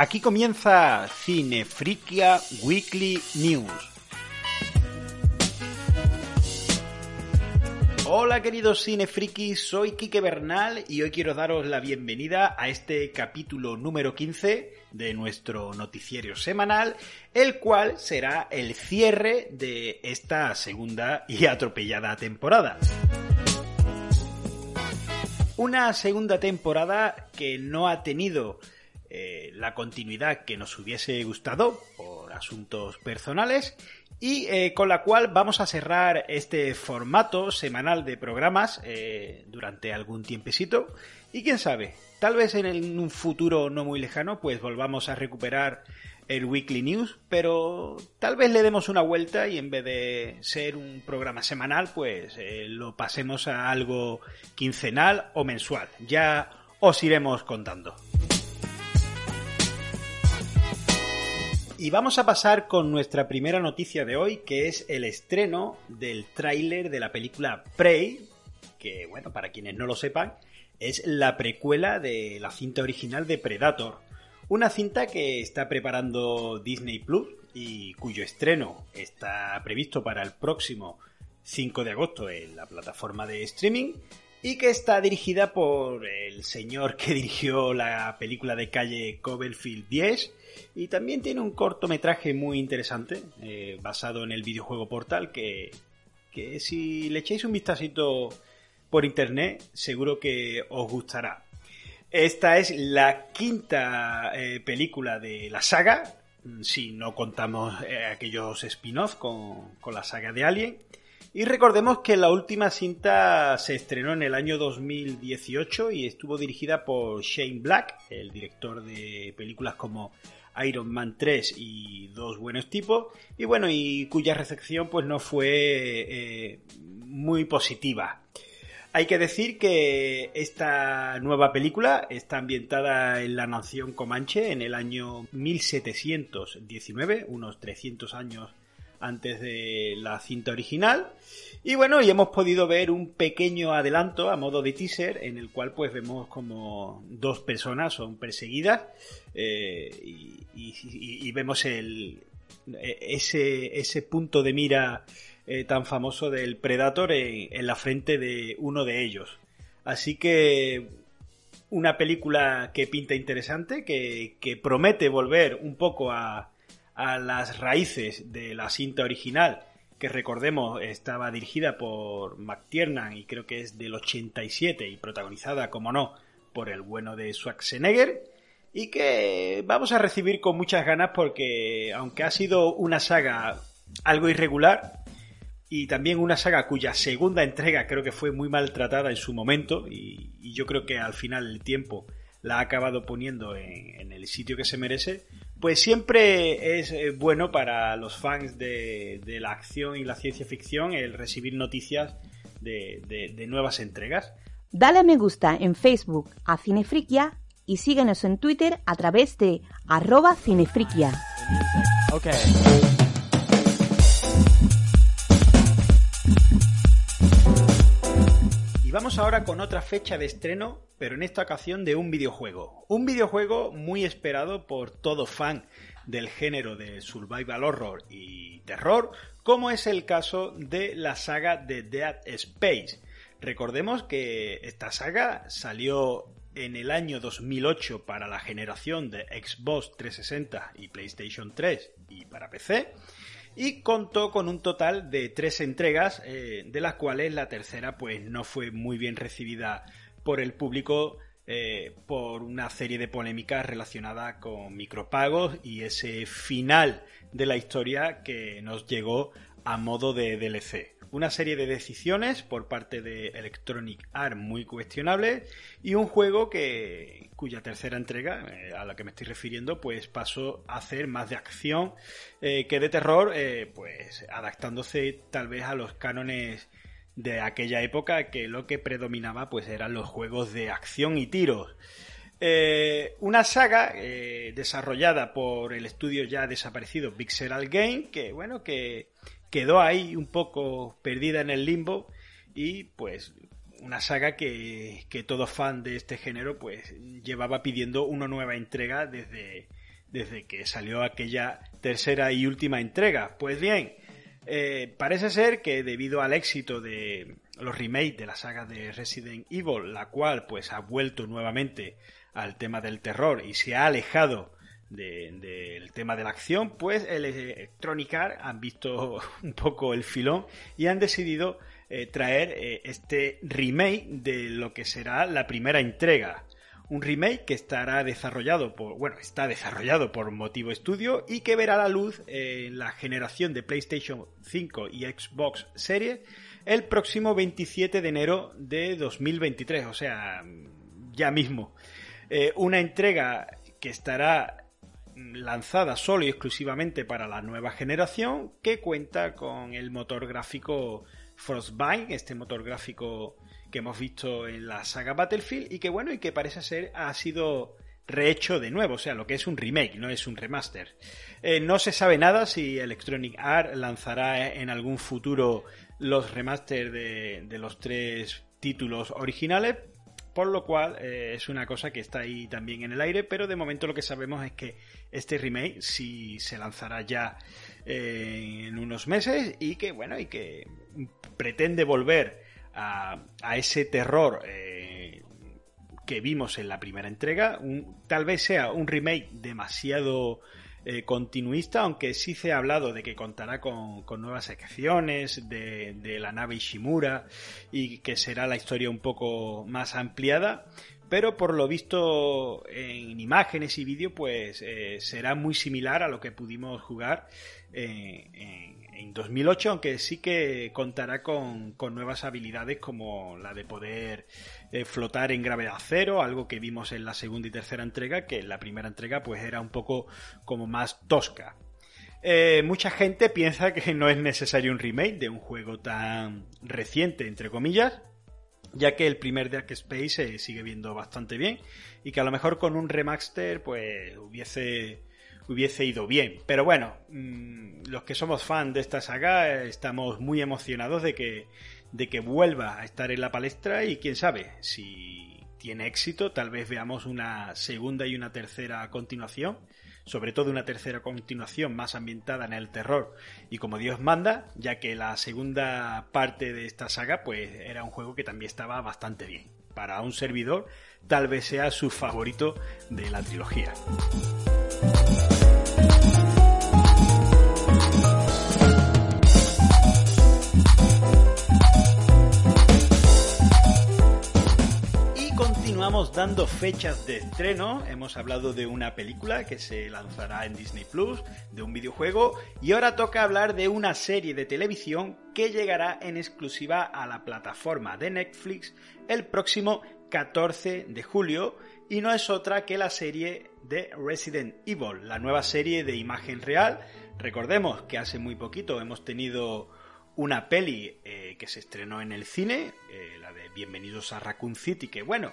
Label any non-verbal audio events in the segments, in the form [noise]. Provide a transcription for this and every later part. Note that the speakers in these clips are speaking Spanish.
Aquí comienza Cinefrikia Weekly News. Hola queridos cinefrikis, soy Quique Bernal y hoy quiero daros la bienvenida a este capítulo número 15 de nuestro noticiero semanal, el cual será el cierre de esta segunda y atropellada temporada. Una segunda temporada que no ha tenido eh, la continuidad que nos hubiese gustado por asuntos personales y eh, con la cual vamos a cerrar este formato semanal de programas eh, durante algún tiempecito y quién sabe, tal vez en, un futuro no muy lejano pues volvamos a recuperar el Weekly News, pero tal vez le demos una vuelta y en vez de ser un programa semanal pues lo pasemos a algo quincenal o mensual, ya os iremos contando. Y vamos a pasar con nuestra primera noticia de hoy, que es el estreno del tráiler de la película Prey, que bueno, para quienes no lo sepan, es la precuela de la cinta original de Predator. Una cinta que está preparando Disney Plus y cuyo estreno está previsto para el próximo 5 de agosto en la plataforma de streaming y que está dirigida por el señor que [laughs] dirigió la película de calle Coverfield 10 y también tiene un cortometraje muy interesante eh, basado en el videojuego Portal que, que si le echáis un vistacito por internet seguro que os gustará. Esta es la quinta eh, película de la saga, si no contamos eh, aquellos spin-off con, con la saga de Alien. Y recordemos que la última cinta se estrenó en el año 2018 y estuvo dirigida por Shane Black, el director de películas como Iron Man 3 y Dos Buenos Tipos, y bueno, y cuya recepción pues no fue eh, muy positiva. Hay que decir que esta nueva película está ambientada en la nación Comanche en el año 1719, unos 300 años antes de la cinta original. Y bueno, y hemos podido ver un pequeño adelanto a modo de teaser en el cual pues vemos como dos personas son perseguidas eh, y, vemos eh, ese, ese punto de mira eh, tan famoso del Predator en, la frente de uno de ellos. Así que una película que pinta interesante, que promete volver un poco a, a las raíces de la cinta original, que recordemos estaba dirigida por McTiernan y creo que es del 87 y protagonizada, como no, por el bueno de Schwarzenegger y que vamos a recibir con muchas ganas porque aunque ha sido una saga algo irregular y también una saga cuya segunda entrega creo que fue muy maltratada en su momento y, yo creo que al final el tiempo la ha acabado poniendo en, en el sitio que se merece, pues siempre es eh, bueno para los fans de, de la acción y la ciencia ficción el recibir noticias de, de- de nuevas entregas. Dale a me gusta en Facebook a Cinefriquia y síguenos en Twitter a través de arroba cinefriquia. Okay. Ahora con otra fecha de estreno, pero en esta ocasión de un videojuego. Un videojuego muy esperado por todo fan del género de survival horror y terror, como es el caso de la saga de Dead Space. Recordemos que esta saga salió en el año 2008 para la generación de Xbox 360 y PlayStation 3 y para PC. Y contó con un total de tres entregas, eh, de las cuales la tercera pues no fue muy bien recibida por el público eh, por una serie de polémicas relacionadas con micropagos y ese final de la historia que nos llegó a modo de DLC una serie de decisiones por parte de Electronic Arts muy cuestionables y un juego que cuya tercera entrega, eh, a la que me estoy refiriendo, pues pasó a hacer más de acción eh, que de terror, eh, pues adaptándose tal vez a los cánones de aquella época que lo que predominaba pues eran los juegos de acción y tiros. una saga desarrollada por el estudio ya desaparecido Pixel Game, que bueno, que quedó ahí un poco perdida en el limbo y pues una saga que, que todo fan de este género pues llevaba pidiendo una nueva entrega desde, desde que salió aquella tercera y última entrega. Pues bien, eh, parece ser que debido al éxito de los remakes de la saga de Resident Evil, la cual pues ha vuelto nuevamente al tema del terror y se ha alejado del tema de la acción, pues el Electronic Arts han visto [laughs] un poco el filón y han decidido eh, traer eh, este remake de lo que será la primera entrega. Un remake que estará desarrollado por, bueno, está desarrollado por Motivo Studio y que verá la luz en la generación de PlayStation 5 y Xbox Series el próximo 27 de enero de 2023, o sea, ya mismo. Eh, una entrega que estará lanzada solo y exclusivamente para la nueva generación, que cuenta con el motor gráfico Frostbite, este motor gráfico que hemos visto en la saga Battlefield y que bueno, y que parece ser ha sido rehecho de nuevo, o sea, lo que es un remake, no es un remaster. Eh, no se sabe nada si Electronic Arts lanzará en algún futuro los remaster de, de los tres títulos originales, por lo cual eh, es una cosa que está ahí también en el aire, pero de momento lo que sabemos es que este remake sí se lanzará ya eh, en unos meses y que bueno, y que pretende volver a, ese terror eh, que vimos en la primera entrega. tal vez sea un remake demasiado eh, continuista, aunque sí se ha hablado de que contará con, nuevas secciones de, la nave Ishimura y que será la historia un poco más ampliada. Pero por lo visto en imágenes y vídeo, pues eh, será muy similar a lo que pudimos jugar eh, en, en 2008, aunque sí que contará con, nuevas habilidades como la de poder eh, flotar en gravedad cero, algo que vimos en la segunda y tercera entrega, que en la primera entrega pues era un poco como más tosca. Eh, mucha gente piensa que no es necesario un remake de un juego tan reciente, entre comillas, ya que el primer Dark Space se sigue viendo bastante bien y que a lo mejor con un remaster pues hubiese hubiese ido bien. Pero bueno, mm, los que somos fan de esta saga estamos muy emocionados de que, de que vuelva a estar en la palestra y quién sabe, si tiene éxito, tal vez veamos una segunda y una tercera continuación, sobre todo una tercera continuación más ambientada en el terror y como Dios manda, ya que la segunda parte de esta saga pues era un juego que también estaba bastante bien. Para un servidor tal vez sea su favorito de la trilogía. Dando fechas de estreno. Hemos hablado de una película que se lanzará en Disney Plus, de un videojuego, y ahora toca hablar de una serie de televisión que llegará en exclusiva a la plataforma de Netflix el próximo 14 de julio, y no es otra que la serie de Resident Evil, la nueva serie de imagen real. Recordemos que hace muy poquito hemos tenido una peli eh, que se estrenó en el cine, eh, la de Bienvenidos a Raccoon City, que bueno,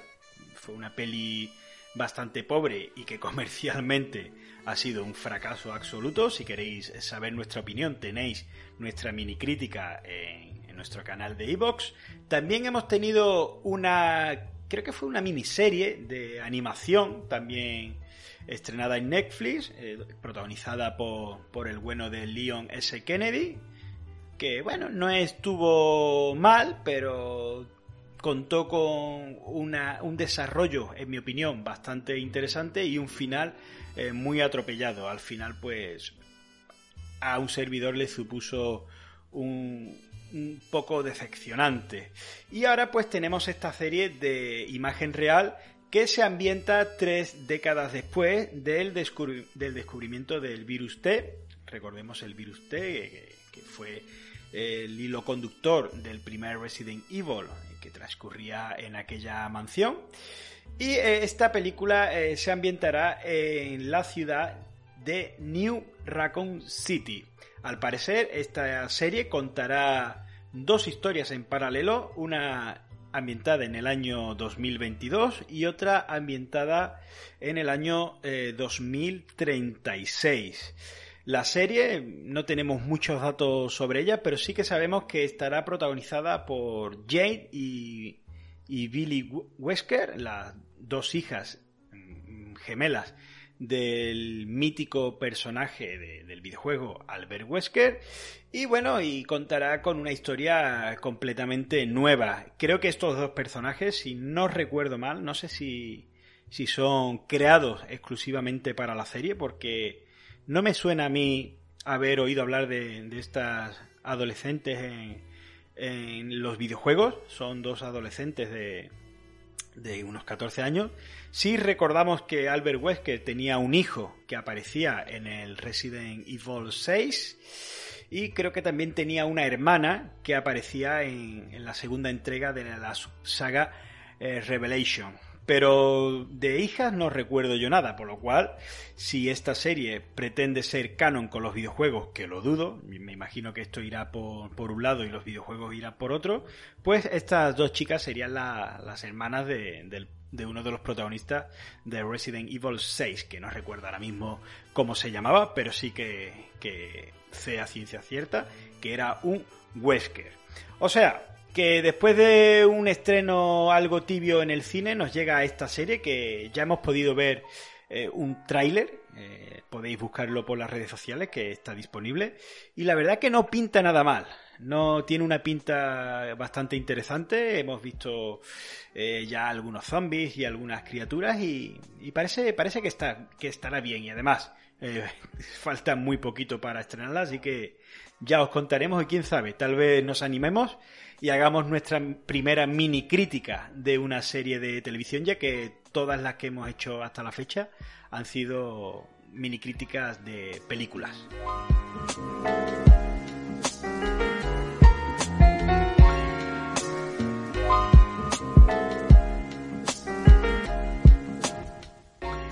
fue una peli bastante pobre y que comercialmente ha sido un fracaso absoluto. Si queréis saber nuestra opinión, tenéis nuestra mini crítica en, nuestro canal de Evox. También hemos tenido una, creo que fue una miniserie de animación, también estrenada en Netflix, eh, protagonizada por, por el bueno de Leon S. Kennedy, que bueno, no estuvo mal, pero contó con un desarrollo, en mi opinión, bastante interesante y un final eh, muy atropellado. Al final, pues, a un servidor le supuso un, poco decepcionante. Y ahora pues tenemos esta serie de imagen real que se ambienta tres décadas después del descubrimiento del virus T. Recordemos el virus T, que fue el hilo conductor del primer Resident Evil transcurría en aquella mansión. Y eh, esta película eh, se ambientará en la ciudad de New Raccoon City. Al parecer, esta serie contará dos historias en paralelo, una ambientada en el año 2022 y otra ambientada en el año 2036. La serie, no tenemos muchos datos sobre ella, pero sí que sabemos que estará protagonizada por Jade y, y Billy Wesker, las dos hijas mm, gemelas del mítico personaje del videojuego Albert Wesker. Y bueno y contará con una historia completamente nueva. Creo que estos dos personajes si no recuerdo mal no sé si si son creados exclusivamente para la serie porque no me suena a mí haber oído hablar de, estas adolescentes en, los videojuegos son dos adolescentes de unos 14 años. Si recordamos que Albert Wesker tenía un hijo que aparecía en el Resident Evil 6 y creo que también tenía una hermana que aparecía en, la segunda entrega de la saga eh, Revelation. Pero de hijas no recuerdo yo nada, por lo cual, si esta serie pretende ser canon con los videojuegos, que lo dudo, me imagino que esto irá por, un lado y los videojuegos irán por otro, pues estas dos chicas serían las hermanas de, uno de los protagonistas de Resident Evil 6, que no recuerdo ahora mismo cómo se llamaba, pero sí que, que sé a ciencia cierta que era un Wesker. O sea, que después de un estreno algo tibio en el cine nos llega esta serie que ya hemos podido ver eh, un tráiler, eh, podéis buscarlo por las redes sociales que está disponible y la verdad que no pinta nada mal. No tiene una pinta bastante interesante. Hemos visto eh, ya algunos zombies y algunas criaturas y, parece, parece que, está, que estará bien. Y además, [laughs] falta muy poquito para estrenarla, así que ya os contaremos y quién sabe, tal vez nos animemos y hagamos nuestra primera mini crítica de una serie de televisión, ya que todas las que hemos hecho hasta la fecha han sido mini críticas de películas.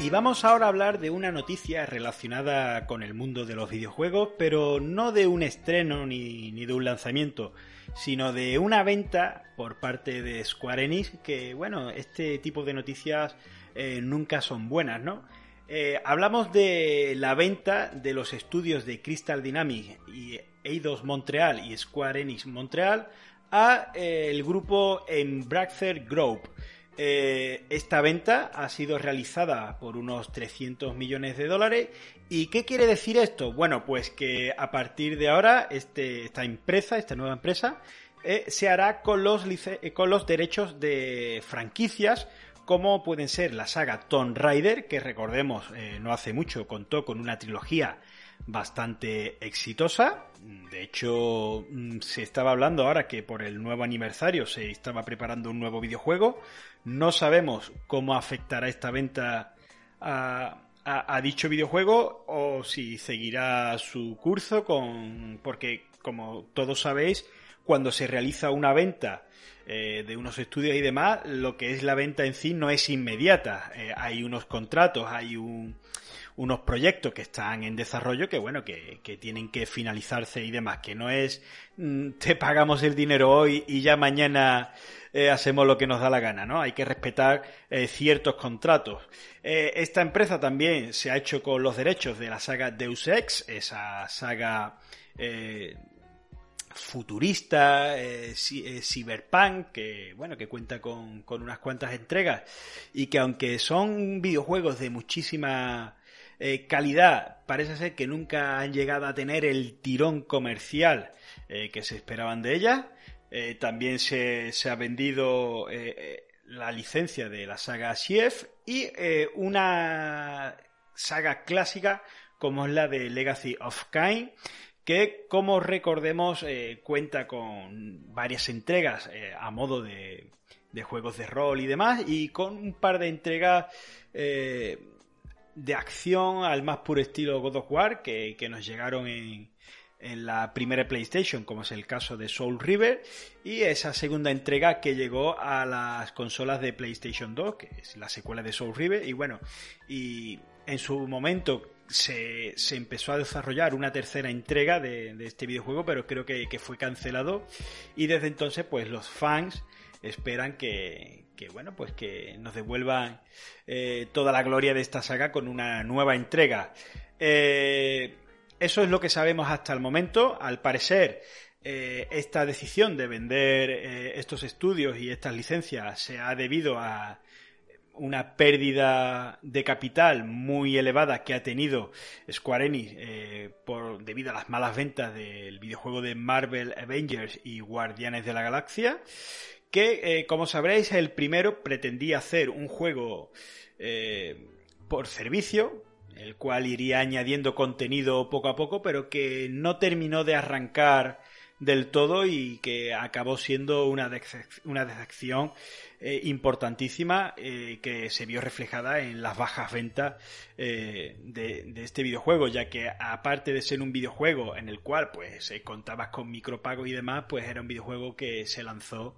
Y vamos ahora a hablar de una noticia relacionada con el mundo de los videojuegos, pero no de un estreno ni, de un lanzamiento, sino de una venta por parte de Square Enix, que bueno, este tipo de noticias eh, nunca son buenas, ¿no? Eh, hablamos de la venta de los estudios de Crystal Dynamics y Eidos Montreal y Square Enix Montreal a eh, el grupo Embracer Group. Esta venta ha sido realizada por unos 300 millones de dólares. ¿Y qué quiere decir esto? Bueno, pues que a partir de ahora este, esta empresa, esta nueva empresa, se hará con los, con los derechos de franquicias como pueden ser la saga Tomb Raider, que recordemos eh, no hace mucho contó con una trilogía bastante exitosa. De hecho, mm, se estaba hablando ahora que por el nuevo aniversario se estaba preparando un nuevo videojuego. No sabemos cómo afectará esta venta a, dicho videojuego o si seguirá su curso con porque como todos sabéis cuando se realiza una venta eh, de unos estudios y demás, lo que es la venta en sí no es inmediata. Eh, hay unos contratos, hay unos proyectos que están en desarrollo que, bueno, que, tienen que finalizarse y demás, que no es mm, te pagamos el dinero hoy y ya mañana eh, hacemos lo que nos da la gana, ¿no? Hay que respetar ciertos contratos. esta empresa también se ha hecho con los derechos de la saga Deus Ex, esa saga futurista, eh, eh, cyberpunk, que bueno, que cuenta con, unas cuantas entregas y que aunque son videojuegos de muchísima eh, calidad, parece ser que nunca han llegado a tener el tirón comercial que se esperaban de ellas. también se, se, ha vendido la licencia de la saga Chief y una saga clásica como es la de Legacy of Kain, que como recordemos eh, cuenta con varias entregas eh, a modo de, juegos de rol y demás, y con un par de entregas eh, de acción al más puro estilo God of War que, que nos llegaron en, en la primera PlayStation, como es el caso de Soul River, y esa segunda entrega que llegó a las consolas de PlayStation 2, que es la secuela de Soul River, y bueno, y en su momento se, se empezó a desarrollar una tercera entrega de, este videojuego, pero creo que, fue cancelado, y desde entonces pues los fans esperan que, bueno, pues que nos devuelvan eh, toda la gloria de esta saga con una nueva entrega. Eh, eso es lo que sabemos hasta el momento. Al parecer, eh, esta decisión de vender estos estudios y estas licencias se ha debido a una pérdida de capital muy elevada que ha tenido Square Enix por, debido a las malas ventas del videojuego de Marvel Avengers y Guardianes de la Galaxia, que como sabréis el primero pretendía hacer un juego por servicio, el cual iría añadiendo contenido poco a poco, pero que no terminó de arrancar del todo y que acabó siendo una, una decepción eh, importantísima eh, que se vio reflejada en las bajas ventas eh, de, este videojuego, ya que aparte de ser un videojuego en el cual pues contabas con micropago y demás, pues era un videojuego que se lanzó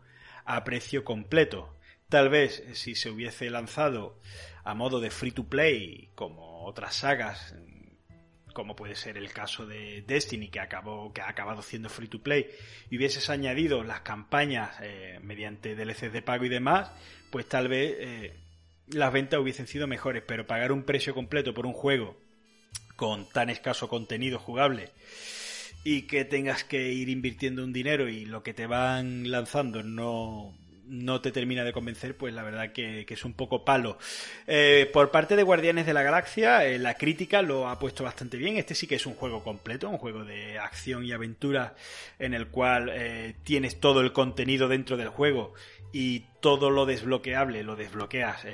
a precio completo. Tal vez si se hubiese lanzado a modo de free to play, como otras sagas, como puede ser el caso de Destiny, que, acabó, que ha acabado siendo free to play, y hubieses añadido las campañas eh, mediante DLCs de pago y demás, pues tal vez eh, las ventas hubiesen sido mejores, pero pagar un precio completo por un juego con tan escaso contenido jugable y que tengas que ir invirtiendo un dinero y lo que te van lanzando no, no te termina de convencer, pues la verdad que, es un poco palo. Eh, por parte de Guardianes de la Galaxia, eh, la crítica lo ha puesto bastante bien. Este sí que es un juego completo, un juego de acción y aventura en el cual eh, tienes todo el contenido dentro del juego y todo lo desbloqueable lo desbloqueas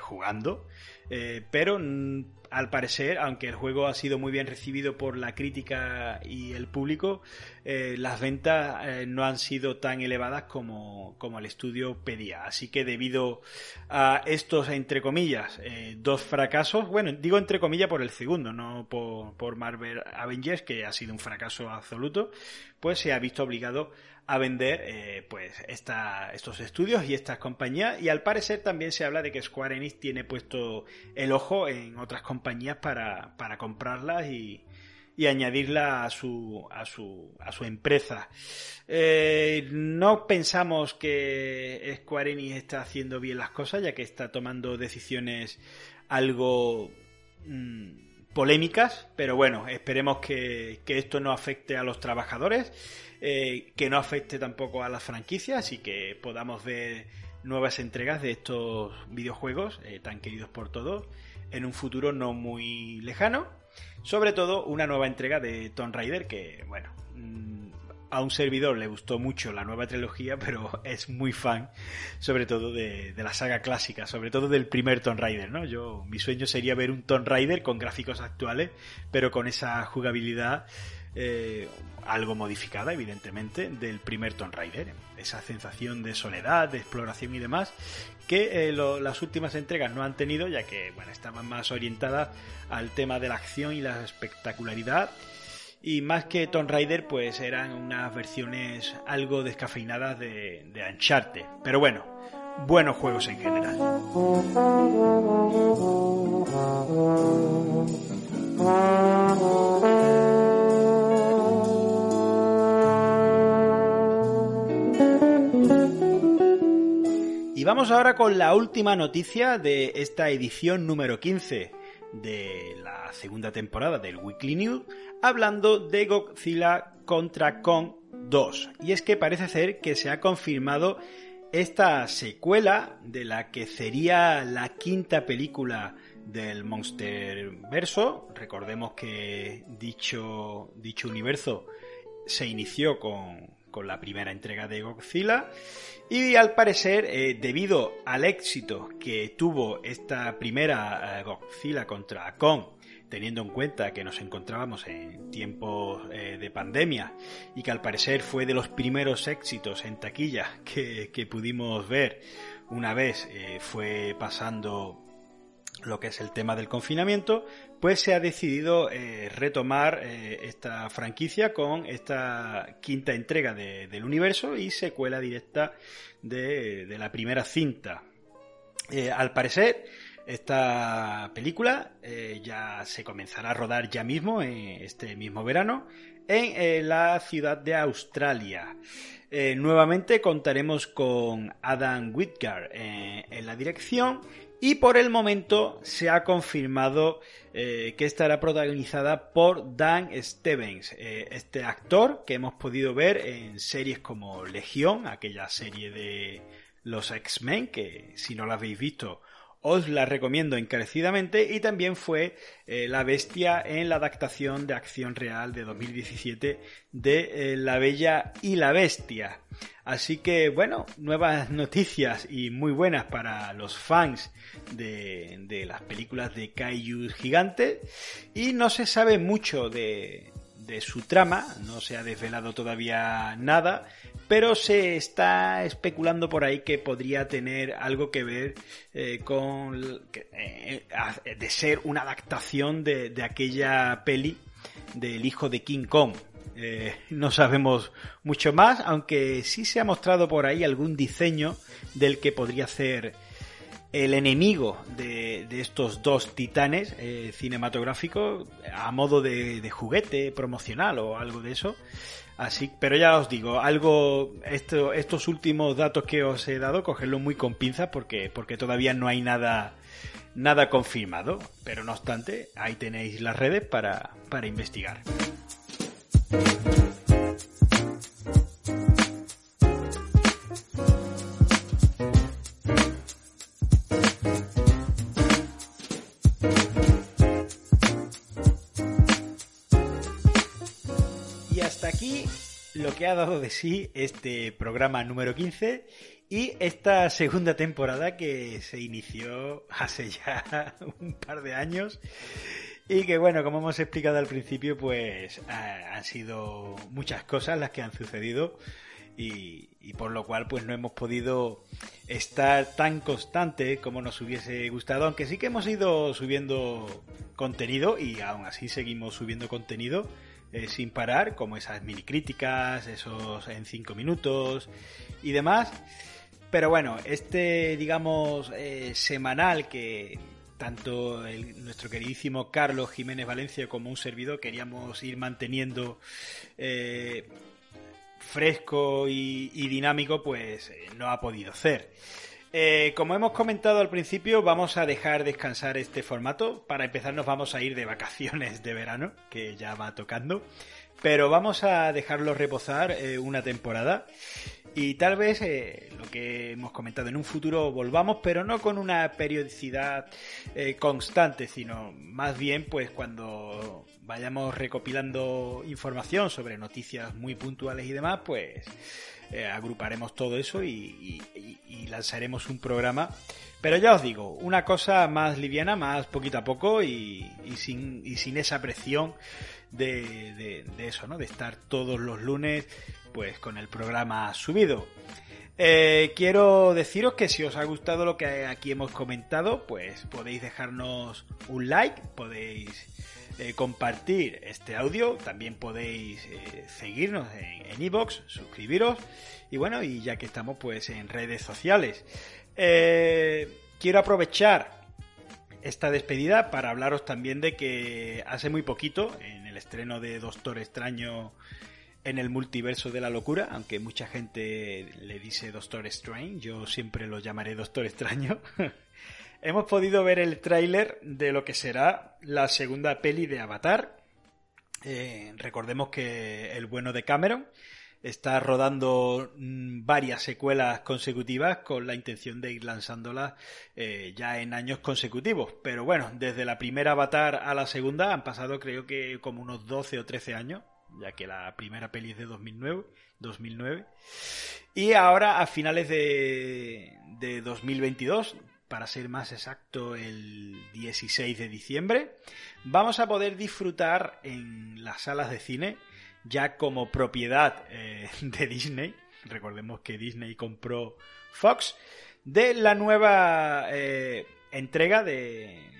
jugando. pero mm, al parecer, aunque el juego ha sido muy bien recibido por la crítica y el público, eh, las ventas eh, no han sido tan elevadas como, como, el estudio pedía. Así que debido a estos, entre comillas, eh, dos fracasos, bueno, digo entre comillas por el segundo, no por, por Marvel Avengers, que ha sido un fracaso absoluto, pues se ha visto obligado a vender eh, pues esta, estos estudios y estas compañías y al parecer también se habla de que Square Enix tiene puesto el ojo en otras compañías para, para comprarlas y, y añadirla a su, a su, a su empresa. Eh, no pensamos que Square Enix está haciendo bien las cosas, ya que está tomando decisiones algo mm, polémicas, pero bueno, esperemos que, que, esto no afecte a los trabajadores eh, que no afecte tampoco a las franquicias y que podamos ver nuevas entregas de estos videojuegos eh, tan queridos por todos en un futuro no muy lejano. Sobre todo una nueva entrega de Tomb Raider que, bueno, mm, a un servidor le gustó mucho la nueva trilogía, [laughs] pero es muy fan, sobre todo de, la saga clásica, sobre todo del primer Tomb Raider, ¿no? Yo, mi sueño sería ver un Tomb Raider con gráficos actuales, pero con esa jugabilidad eh, algo modificada, evidentemente, del primer Tomb Raider. Esa sensación de soledad, de exploración y demás, que eh, las últimas entregas no han tenido, ya que bueno, estaban más orientadas al tema de la acción y la espectacularidad. Y más que Tomb Raider, pues eran unas versiones algo descafeinadas de, de Uncharted. Pero bueno, buenos juegos en general. Y vamos ahora con la última noticia de esta edición número 15 de la segunda temporada del Weekly News, hablando de Godzilla contra Kong 2. Y es que parece ser que se ha confirmado esta secuela de la que sería la quinta película del Monster Verso. Recordemos que dicho, dicho universo se inició con, con la primera entrega de Godzilla. Y al parecer, eh, debido al éxito que tuvo esta primera eh, Godzilla contra Kong, teniendo en cuenta que nos encontrábamos en tiempos eh, de pandemia y que al parecer fue de los primeros éxitos en taquilla que, pudimos ver una vez eh, fue pasando lo que es el tema del confinamiento, pues se ha decidido eh, retomar esta franquicia con esta quinta entrega del universo y secuela directa de, la primera cinta. al parecer, esta película eh, ya se comenzará a rodar ya mismo, este mismo verano, en eh, la ciudad de Australia. Eh, nuevamente contaremos con Adam Whitgar en la dirección y por el momento se ha confirmado que estará protagonizada por Dan Stevens, este actor que hemos podido ver en series como Legión, aquella serie de los X-Men, que si no la habéis visto os la recomiendo encarecidamente y también fue eh, La Bestia en la adaptación de acción real de 2017 de eh, La Bella y la Bestia. Así que bueno, nuevas noticias y muy buenas para los fans de, de las películas de Kaiju gigantes y no se sabe mucho de, de su trama, no se ha desvelado todavía nada, pero se está especulando por ahí que podría tener algo que ver eh, con eh, de ser una adaptación de, aquella peli del hijo de King Kong. Eh, no sabemos mucho más, aunque sí se ha mostrado por ahí algún diseño del que podría ser el enemigo de, estos dos titanes eh, cinematográficos a modo de, juguete promocional o algo de eso. Así, pero ya os digo, algo, esto, estos últimos datos que os he dado, cogerlo muy con pinzas porque, porque todavía no hay nada, nada confirmado. Pero no obstante, ahí tenéis las redes para, para investigar. Lo que ha dado de sí este programa número 15 y esta segunda temporada que se inició hace [laughs] ya un par de años y que bueno, como hemos explicado al principio, pues han sido muchas cosas las que han sucedido y, por lo cual pues no hemos podido estar tan constante como nos hubiese gustado, aunque sí que hemos ido subiendo contenido y aún así seguimos subiendo contenido eh, sin parar, como esas mini críticas, esos en 5 minutos y demás. Pero bueno, este, digamos, eh, semanal que tanto nuestro queridísimo Carlos Jiménez Valencia como un servidor queríamos ir manteniendo eh, fresco y, dinámico, pues no ha podido ser. Eh, como hemos comentado al principio, vamos a dejar descansar este formato. Para empezar, nos vamos a ir de vacaciones de verano, que ya va tocando. Pero vamos a dejarlo reposar eh, una temporada. Y tal vez eh, lo que hemos comentado en un futuro volvamos, pero no con una periodicidad constante, sino más bien pues cuando vayamos recopilando información sobre noticias muy puntuales y demás, pues eh, agruparemos todo eso y, lanzaremos un programa. Pero ya os digo, una cosa más liviana, más poquito a poco y, sin, esa presión de, eso, ¿no? De estar todos los lunes pues con el programa subido. Eh, quiero deciros que si os ha gustado lo que aquí hemos comentado, pues podéis dejarnos un like, podéis eh, compartir este audio, también podéis eh, seguirnos en iBox, suscribiros y bueno, y ya que estamos pues en redes sociales. Eh, quiero aprovechar esta despedida para hablaros también de que hace muy poquito, en el estreno de Doctor Extraño en el multiverso de la locura, aunque mucha gente le dice Doctor Strange, yo siempre lo llamaré Doctor Extraño. [laughs] hemos podido ver el tráiler de lo que será la segunda peli de Avatar. Eh, recordemos que el bueno de Cameron está rodando mm, varias secuelas consecutivas con la intención de ir lanzándolas eh, ya en años consecutivos. Pero bueno, desde la primera Avatar a la segunda han pasado creo que como unos 12 o 13 años, ya que la primera peli es de 2009. 2009. Y ahora a finales de, de 2022 para ser más exacto el 16 de diciembre, vamos a poder disfrutar en las salas de cine ya como propiedad eh, de Disney, recordemos que Disney compró Fox, de la nueva eh, entrega de,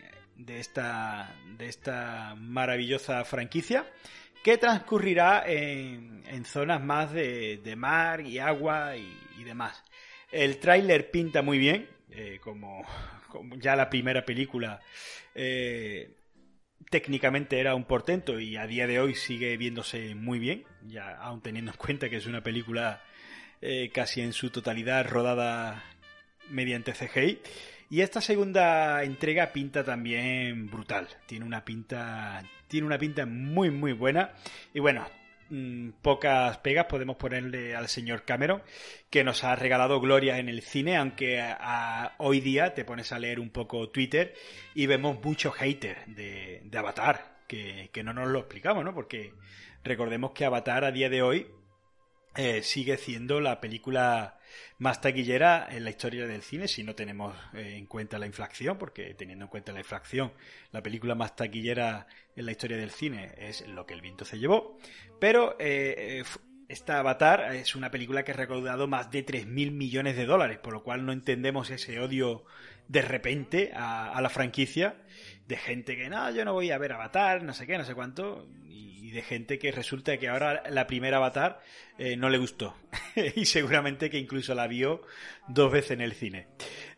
esta, maravillosa franquicia que transcurrirá en, zonas más de, mar y agua y demás. El tráiler pinta muy bien, eh, [laughs] como, ya la primera película eh, técnicamente era un portento y a día de hoy sigue viéndose muy bien, ya aún teniendo en cuenta que es una película eh, casi en su totalidad rodada mediante CGI. Y esta segunda entrega pinta también brutal. Tiene una pinta. Tiene una pinta muy muy buena. Y bueno, mmm, pocas pegas podemos ponerle al señor Cameron, que nos ha regalado gloria en el cine, aunque a, a, hoy día te pones a leer un poco Twitter y vemos muchos haters de, de Avatar, que, que, no nos lo explicamos, ¿no? Porque recordemos que Avatar a día de hoy eh, sigue siendo la película más taquillera en la historia del cine, si no tenemos eh, en cuenta la inflación, porque teniendo en cuenta la inflación, la película más taquillera en la historia del cine es lo que el viento se llevó. Pero eh, esta Avatar es una película que ha recaudado más de 3.000 millones de dólares, por lo cual no entendemos ese odio de repente a, a la franquicia de gente que no, yo no voy a ver Avatar, no sé qué, no sé cuánto, y de gente que resulta que ahora la primera Avatar eh, no le gustó [laughs] y seguramente que incluso la vio dos veces en el cine.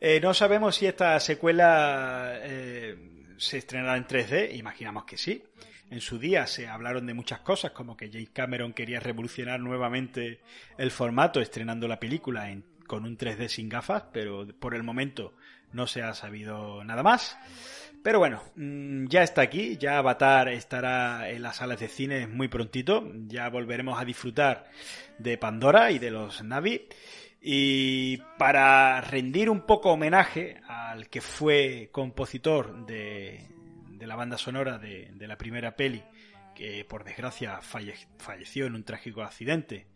Eh, no sabemos si esta secuela eh, se estrenará en 3D, imaginamos que sí. En su día se hablaron de muchas cosas, como que James Cameron quería revolucionar nuevamente el formato estrenando la película en, con un 3D sin gafas, pero por el momento no se ha sabido nada más. Pero bueno, mm, ya está aquí, ya Avatar estará en las salas de cine muy prontito, ya volveremos a disfrutar de Pandora y de los Navi. Y para rendir un poco homenaje al que fue compositor de, la banda sonora de, la primera peli, que por desgracia falle, falleció en un trágico accidente,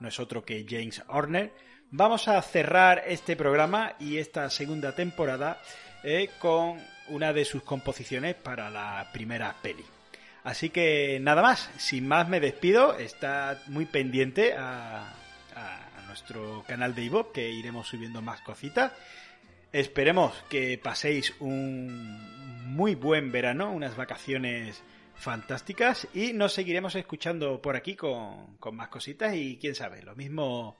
no es otro que James Horner, vamos a cerrar este programa y esta segunda temporada eh, con una de sus composiciones para la primera peli. Así que nada más, sin más me despido, está muy pendiente a, nuestro canal de Ivo, que iremos subiendo más cositas. Esperemos que paséis un muy buen verano, unas vacaciones fantásticas y nos seguiremos escuchando por aquí con, con más cositas y quién sabe, lo mismo,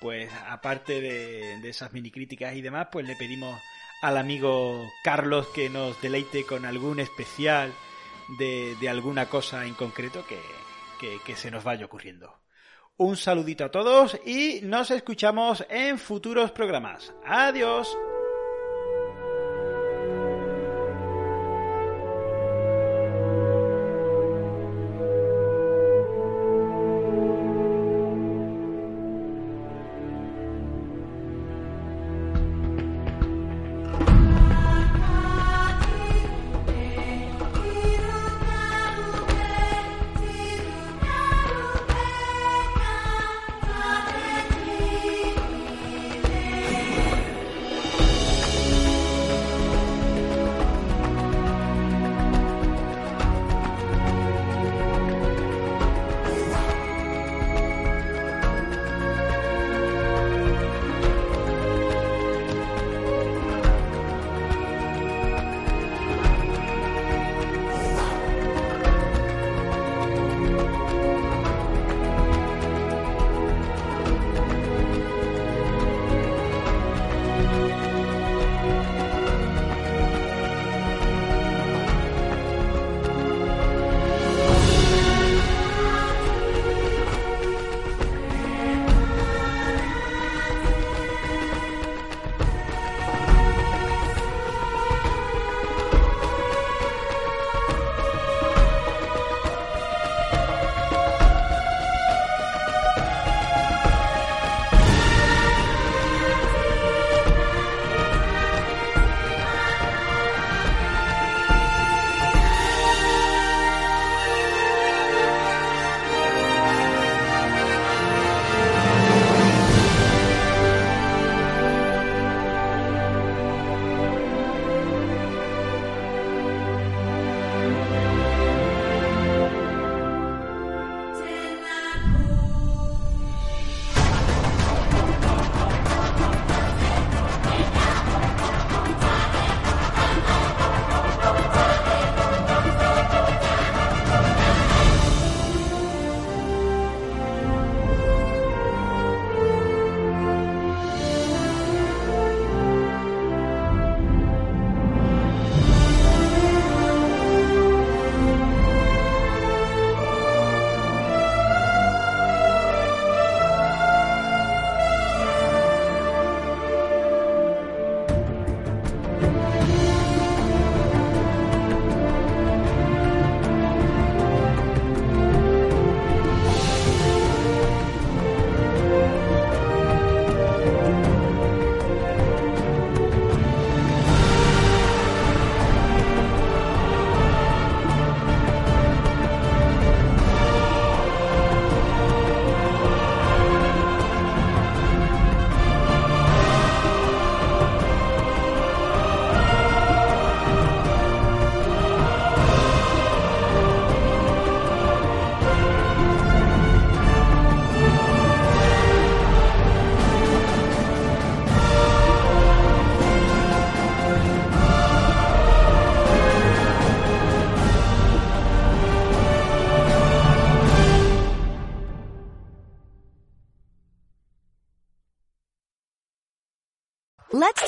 pues aparte de, de esas mini críticas y demás, pues le pedimos al amigo Carlos que nos deleite con algún especial de, de alguna cosa en concreto que, que, que, se nos vaya ocurriendo. Un saludito a todos y nos escuchamos en futuros programas. Adiós. Bye.